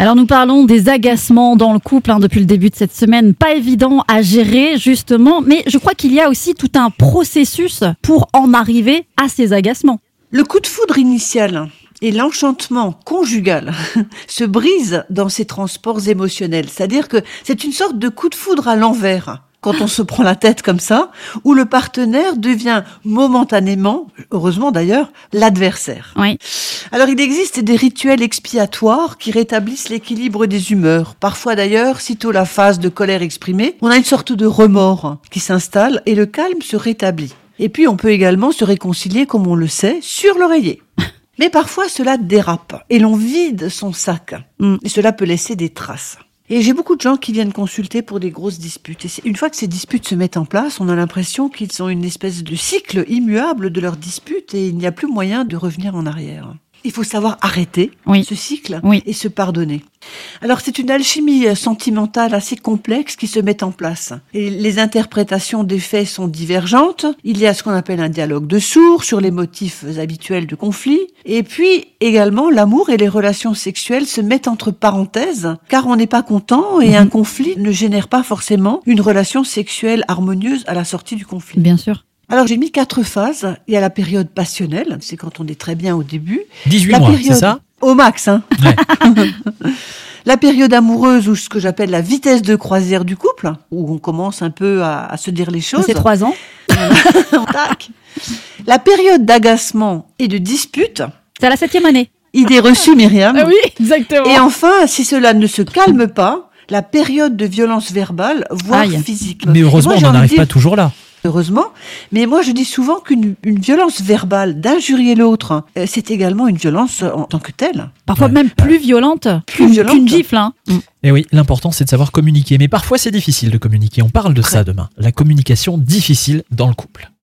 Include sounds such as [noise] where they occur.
Alors nous parlons des agacements dans le couple hein, depuis le début de cette semaine. Pas évident à gérer justement, mais je crois qu'il y a aussi tout un processus pour en arriver à ces agacements. Le coup de foudre initial et l'enchantement conjugal [laughs] se brisent dans ces transports émotionnels. C'est-à-dire que c'est une sorte de coup de foudre à l'envers quand on se prend la tête comme ça, où le partenaire devient momentanément, heureusement d'ailleurs, l'adversaire. Oui. Alors il existe des rituels expiatoires qui rétablissent l'équilibre des humeurs. Parfois d'ailleurs, sitôt la phase de colère exprimée, on a une sorte de remords qui s'installe et le calme se rétablit. Et puis on peut également se réconcilier, comme on le sait, sur l'oreiller. [laughs] Mais parfois cela dérape et l'on vide son sac. Mm. Et cela peut laisser des traces. Et j'ai beaucoup de gens qui viennent consulter pour des grosses disputes. Et une fois que ces disputes se mettent en place, on a l'impression qu'ils ont une espèce de cycle immuable de leurs disputes et il n'y a plus moyen de revenir en arrière. Il faut savoir arrêter Oui. ce cycle Oui. et se pardonner. Alors c'est une alchimie sentimentale assez complexe qui se met en place. Et les interprétations des faits sont divergentes. Il y a ce qu'on appelle un dialogue de sourds sur les motifs habituels de conflit. Et puis également l'amour et les relations sexuelles se mettent entre parenthèses car on n'est pas content et un conflit ne génère pas forcément une relation sexuelle harmonieuse à la sortie du conflit. Bien sûr. Alors j'ai mis quatre phases. Il y a la période passionnelle, c'est quand on est très bien au début. 18 La mois, c'est période ça au max, hein. Ouais. [laughs] La période amoureuse ou ce que j'appelle la vitesse de croisière du couple, où on commence un peu à, à se dire les choses. C'est trois ans. [laughs] Tac. La période d'agacement et de dispute. C'est à la septième année. Idée reçue, Myriam. Ah oui, exactement. Et enfin, si cela ne se calme pas, la période de violence verbale, voire Aïe. physique. Mais heureusement, Moi, on n'en arrive dire- pas toujours là. Heureusement. Mais moi, je dis souvent qu'une une violence verbale, d'injurier l'autre, euh, c'est également une violence en tant que telle. Parfois Ouais. même plus violente Plus qu'une violente. qu'une gifle. Hein. Et oui, l'important c'est de savoir communiquer. Mais parfois c'est difficile de communiquer. On parle de ça demain. La communication difficile dans le couple.